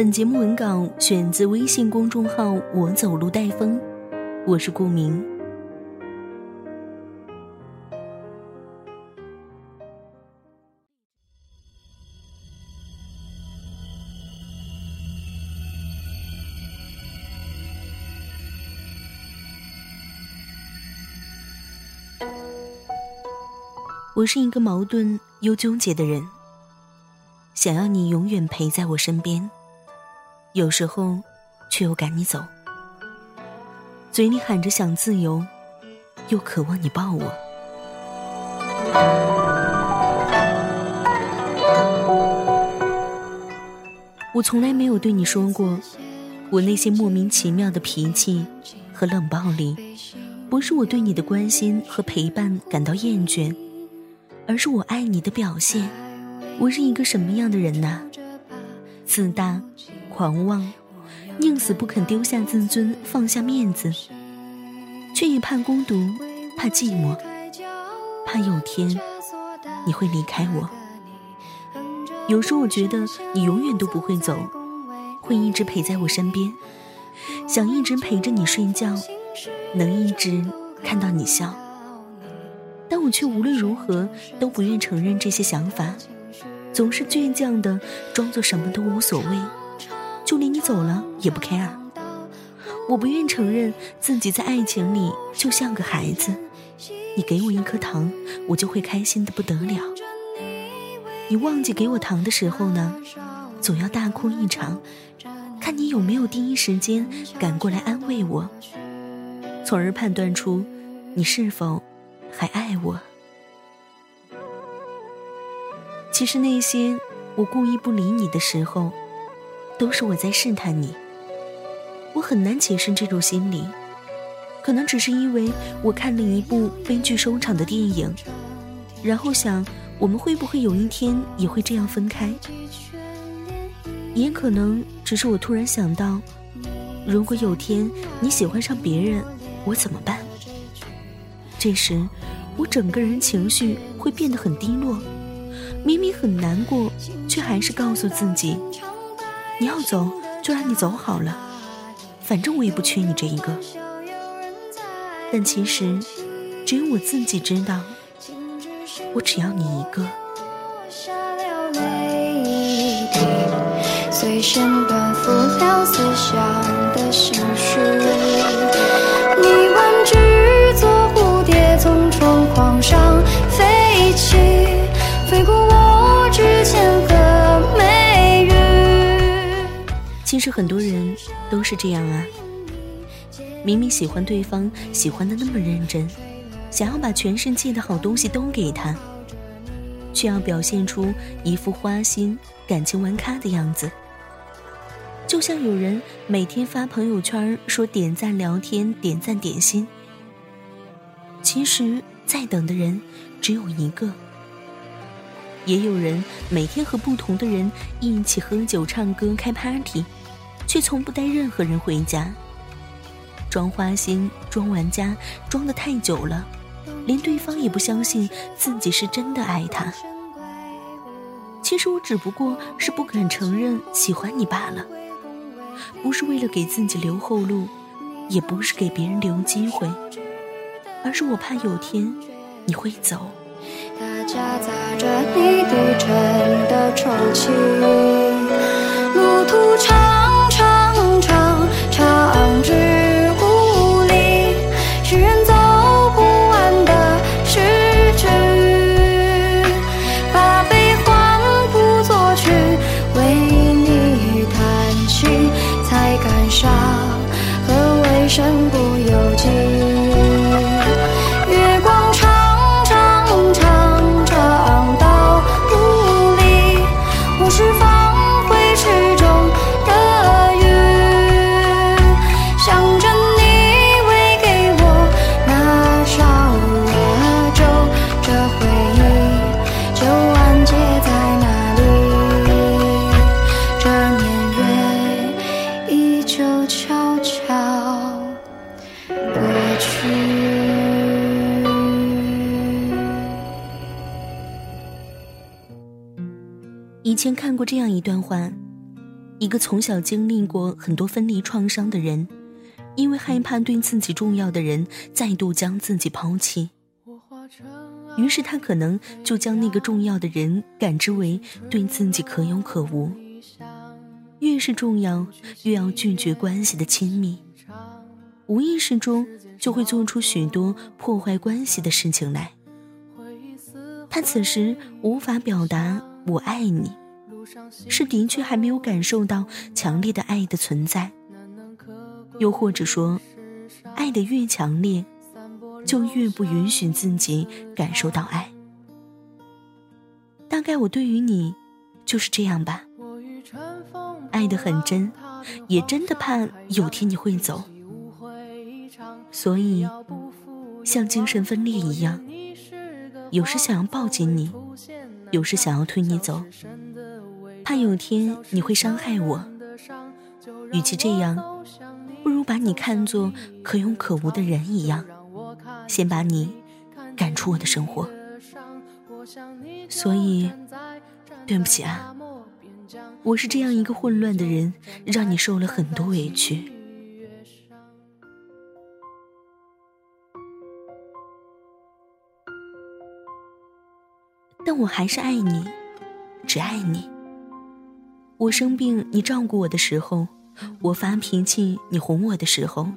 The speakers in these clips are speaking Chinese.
本节目文稿选自微信公众号“我走路带风”，我是顾明。我是一个矛盾又纠结的人，想要你永远陪在我身边，有时候却又赶你走，嘴里喊着想自由，又渴望你抱我。我从来没有对你说过，我那些莫名其妙的脾气和冷暴力，不是我对你的关心和陪伴感到厌倦。而是我爱你的表现。我是一个什么样的人呢？自大、狂妄，宁死不肯丢下自尊，放下面子，却也怕孤独，怕寂寞，怕有天你会离开我。有时我觉得你永远都不会走，会一直陪在我身边，想一直陪着你睡觉，能一直看到你笑。但我却无论如何都不愿承认这些想法，总是倔强的装作什么都无所谓，就连你走了也不 care。我不愿承认自己在爱情里就像个孩子，你给我一颗糖，我就会开心的不得了。你忘记给我糖的时候呢，总要大哭一场，看你有没有第一时间赶过来安慰我，从而判断出你是否。还爱我？其实那些我故意不理你的时候，都是我在试探你。我很难解释这种心理，可能只是因为我看了一部悲剧收场的电影，然后想我们会不会有一天也会这样分开？也可能只是我突然想到，如果有天你喜欢上别人，我怎么办？这时，我整个人情绪会变得很低落，明明很难过，却还是告诉自己：你要走就让你走好了，反正我也不缺你这一个。但其实，只有我自己知道，我只要你一个。随身奔赴了思想的心绪，你玩具。上飞其实很多人都是这样啊，明明喜欢对方，喜欢的那么认真，想要把全世界的好东西都给他，却要表现出一副花心、感情玩咖的样子。就像有人每天发朋友圈说点赞、聊天、点赞、点心，其实。在等的人只有一个，也有人每天和不同的人一起喝酒、唱歌、开 party，却从不带任何人回家。装花心、装玩家，装的太久了，连对方也不相信自己是真的爱他。其实我只不过是不敢承认喜欢你罢了，不是为了给自己留后路，也不是给别人留机会。而是我怕有天你会走。它夹杂着你低沉的抽泣，路途长前看过这样一段话：一个从小经历过很多分离创伤的人，因为害怕对自己重要的人再度将自己抛弃，于是他可能就将那个重要的人感知为对自己可有可无。越是重要，越要拒绝关系的亲密，无意识中就会做出许多破坏关系的事情来。他此时无法表达“我爱你”，是的确还没有感受到强烈的爱的存在，又或者说，爱的越强烈，就越不允许自己感受到爱。大概我对于你，就是这样吧。爱得很真，也真的怕有天你会走，所以像精神分裂一样，有时想要抱紧你，有时想要推你走，怕有天你会伤害我。与其这样，不如把你看作可有可无的人一样，先把你赶出我的生活。所以，对不起啊。我是这样一个混乱的人，让你受了很多委屈，但我还是爱你，只爱你。我生病你照顾我的时候，我发脾气你哄我的时候，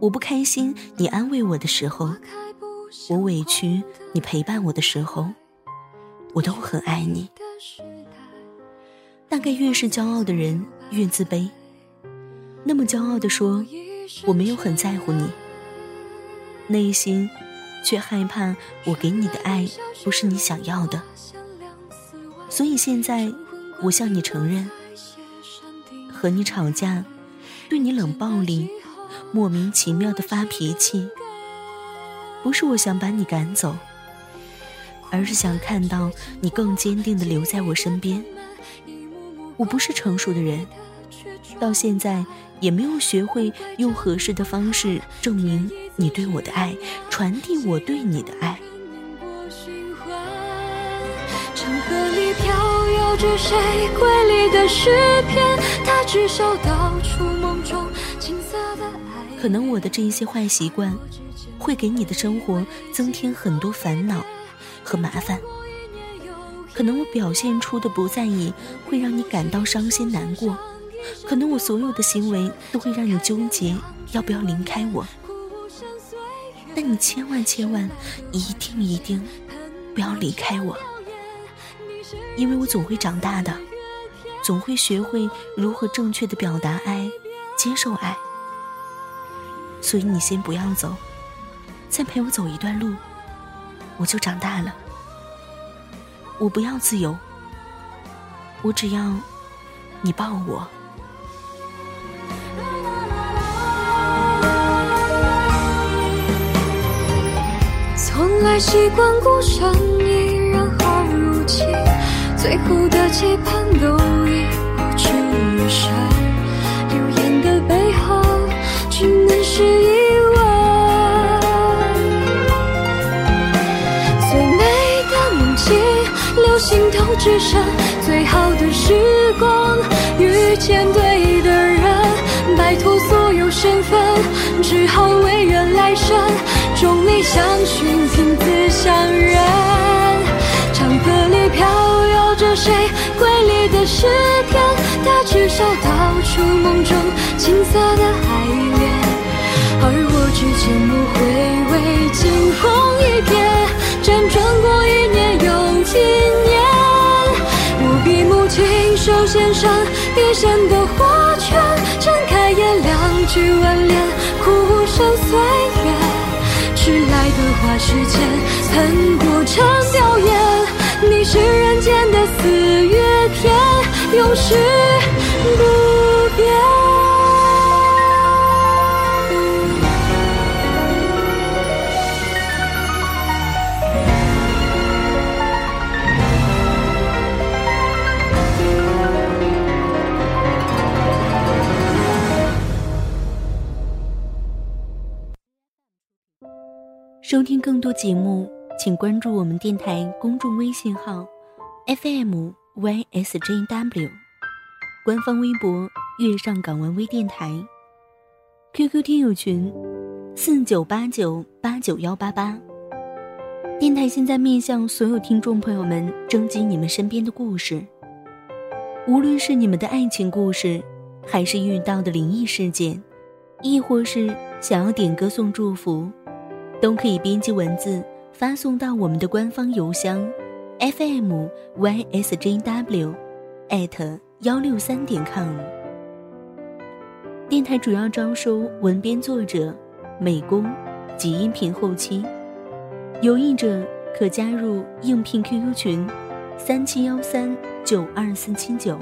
我不开心你安慰我的时候，我委屈你陪伴我的时候，我都很爱你。大概越是骄傲的人越自卑，那么骄傲的说我没有很在乎你，内心却害怕我给你的爱不是你想要的，所以现在我向你承认，和你吵架，对你冷暴力，莫名其妙的发脾气，不是我想把你赶走，而是想看到你更坚定的留在我身边。我不是成熟的人，到现在也没有学会用合适的方式证明你对我的爱，传递我对你的爱。可能我的这一些坏习惯，会给你的生活增添很多烦恼和麻烦。可能我表现出的不在意会让你感到伤心难过，可能我所有的行为都会让你纠结要不要离开我，但你千万千万一定一定不要离开我，因为我总会长大的，总会学会如何正确的表达爱，接受爱，所以你先不要走，再陪我走一段路，我就长大了。我不要自由，我只要你抱我。从来习惯孤身，后的期盼都已不值一生。流言的背后，只能是遗忘。心头只剩最好的时光，遇见对的人，摆脱所有身份，只好唯愿来生众里相寻，凭自相认。长河里飘谁瑰丽的诗篇，他至少道出梦中青涩的爱恋，而我只缄默回味惊鸿一瞥，辗转过一年又几。手献上一生的花圈，睁开眼，两句挽联，哭声岁月。迟来的花时间，永世不变。收听更多节目，请关注我们电台公众微信号 FM YSJW，官方微博月上港湾微电台，QQ 听友群四九八九八九幺八八。电台现在面向所有听众朋友们征集你们身边的故事，无论是你们的爱情故事，还是遇到的灵异事件，亦或是想要点歌送祝福。都可以编辑文字发送到我们的官方邮箱，fm ysjw，艾特幺六三点 com。电台主要招收文编作者、美工及音频后期，有意者可加入应聘 QQ 群：三七幺三九二四七九。